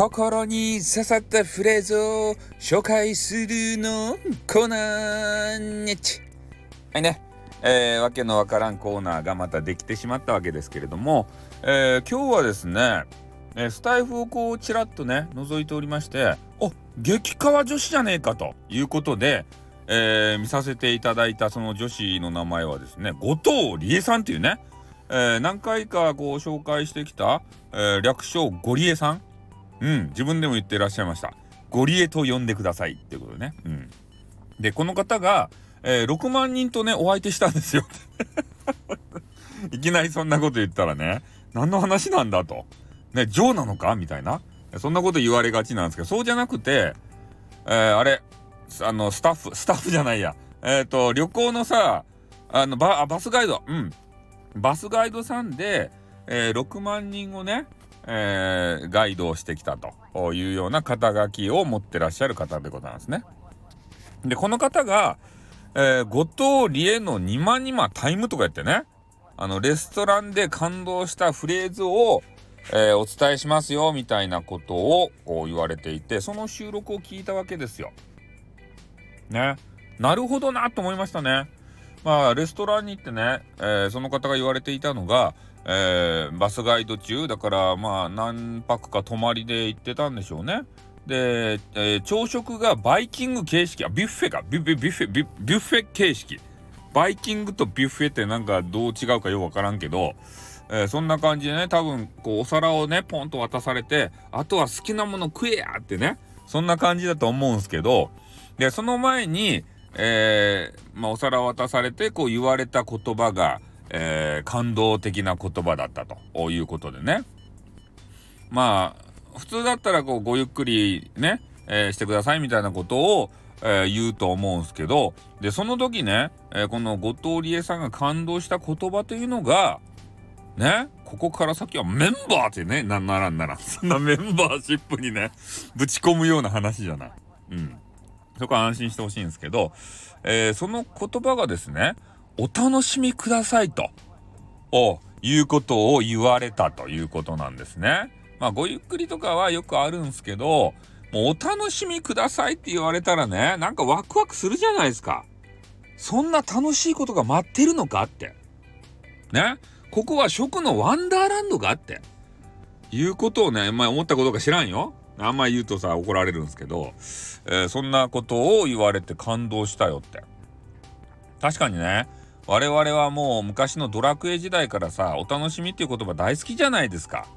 心に刺さったフレーズを紹介するの？コーナーにちはいね、えー、わけのわからんコーナーがまたできてしまったわけですけれども、えー、今日はですね、えー、スタイフをこうちらっとね覗いておりましてお激川女子じゃねえかということで、えー、見させていただいたその女子の名前はですね後藤理恵さんっていうね、えー、何回かこう紹介してきた、えー、略称ゴリエさん。うん、自分でも言ってらっしゃいました。ゴリエと呼んでくださいっていうことね。うん。で、この方が、えー、6万人とね、お相手したんですよ。いきなりそんなこと言ったらね、何の話なんだと。ね、ジョーなのか？みたいな。そんなこと言われがちなんですけど、そうじゃなくて、えー、あれ、あの、スタッフ、スタッフじゃないや。えっ、ー、と、旅行のさ、あの、ババスガイド、うん。バスガイドさんで、えー、6万人をね、えー、ガイドをしてきたというような肩書きを持ってらっしゃる方でございますね。で、この方が、えー、後藤理恵のニマニマタイムとかやってね、あの、レストランで感動したフレーズを、えー、お伝えしますよ、みたいなことを言われていて、その収録を聞いたわけですよ。ね。なるほどなと思いましたね。まあ、レストランに行ってね、えー、その方が言われていたのが、えー、バスガイド中だからまあ何泊か泊まりで行ってたんでしょうね。で、えー、朝食がバイキング形式。あビュッフェか。ビュビュビュッフェビュッフェ形式。バイキングとビュッフェってなんかどう違うかよくわからんけど、えー、そんな感じでね多分こうお皿をねポンと渡されてあとは好きなもの食えやってねそんな感じだと思うんすけどでその前に、えーまあ、お皿を渡されてこう言われた言葉がえー、感動的な言葉だったということでね。まあ、普通だったらこうごゆっくりね、えー、してくださいみたいなことを、え、言うと思うんすけど、で、その時ね、え、この後藤理恵さんが感動した言葉というのが、ね、ここから先はメンバーってね、な、ならんなら。そんなメンバーシップにね、ぶち込むような話じゃない。うん。そこは安心してほしいんですけど、えー、その言葉がですね、お楽しみくださいと、いうことを言われたということなんですね。まあ、ごゆっくりとかはよくあるんですけど、もうお楽しみくださいって言われたらね、なんかワクワクするじゃないですか。そんな楽しいことが待ってるのかって。ね。ここは食のワンダーランドかって。いうことをね、まあ思ったことか知らんよ。あんま言うとさ、怒られるんですけど、えー、そんなことを言われて感動したよって。確かにね、我々はもう昔のドラクエ時代からさお楽しみっていう言葉大好きじゃないですか。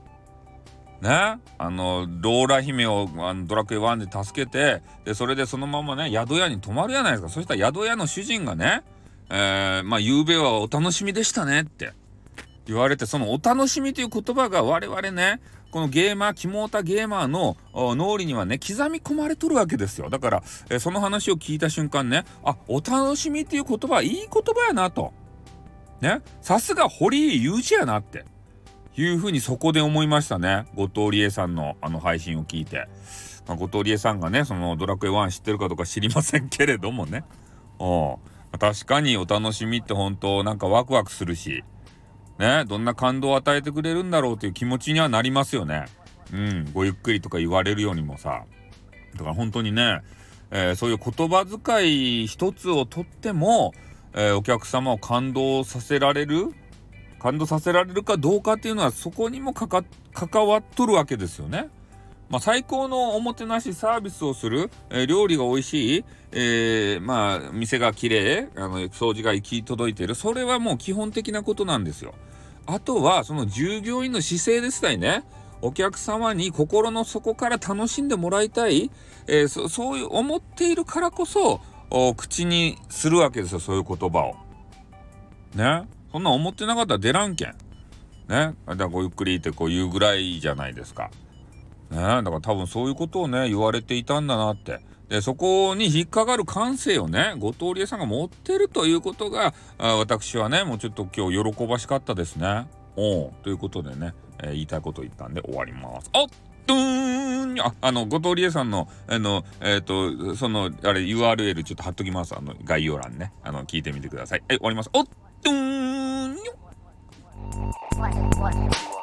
ねあのローラ姫をあのドラクエ1で助けてでそれでそのままね宿屋に泊まるじゃないですかそしたら宿屋の主人がね「えー、まあ夕べはお楽しみでしたね」って言われてそのお楽しみという言葉が我々ねこのゲーマー、キモータゲーマーの脳裏にはね、刻み込まれとるわけですよ。だから、えその話を聞いた瞬間ね、あ、お楽しみっていう言葉、いい言葉やなと。ね、さすが堀井雄二やなって。いうふうにそこで思いましたね。後藤理恵さんのあの配信を聞いて。まあ、後藤理恵さんがね、そのドラクエ1知ってるかどうか知りませんけれどもね。お確かにお楽しみって本当なんかワクワクするし、ね、どんな感動を与えてくれるんだろうという気持ちにはなりますよね。うん、ごゆっくりとか言われるようにもさ。だから本当にね、えー、そういう言葉遣い一つをとっても、えー、お客様を感動させられる感動させられるかどうかっていうのはそこにもかか関わっとるわけですよね。まあ、最高のおもてなしサービスをする、えー、料理が美味しい、えー、まあ、店が綺麗あの掃除が行き届いているそれはもう基本的なことなんですよ。あとはその従業員の姿勢ですたね。お客様に心の底から楽しんでもらいたい、えー、そそういう思っているからこそ口にするわけですよそういう言葉を。ねそんな思ってなかったら出らんけん。ねだからごゆっくりってこう言うぐらいじゃないですか。ねだから多分そういうことをね言われていたんだなってでそこに引っかかる感性をね後藤理恵さんが持ってるということがあ私はねもうちょっと今日喜ばしかったですね。おということでね、えー、言いたいこと言ったんで終わります。おっとーんああの後藤理恵さんのあのえっ、ー、とそのあれ URL ちょっと貼っときますあの概要欄ねあの聞いてみてください。はい終わります。おっとーんよ what, what,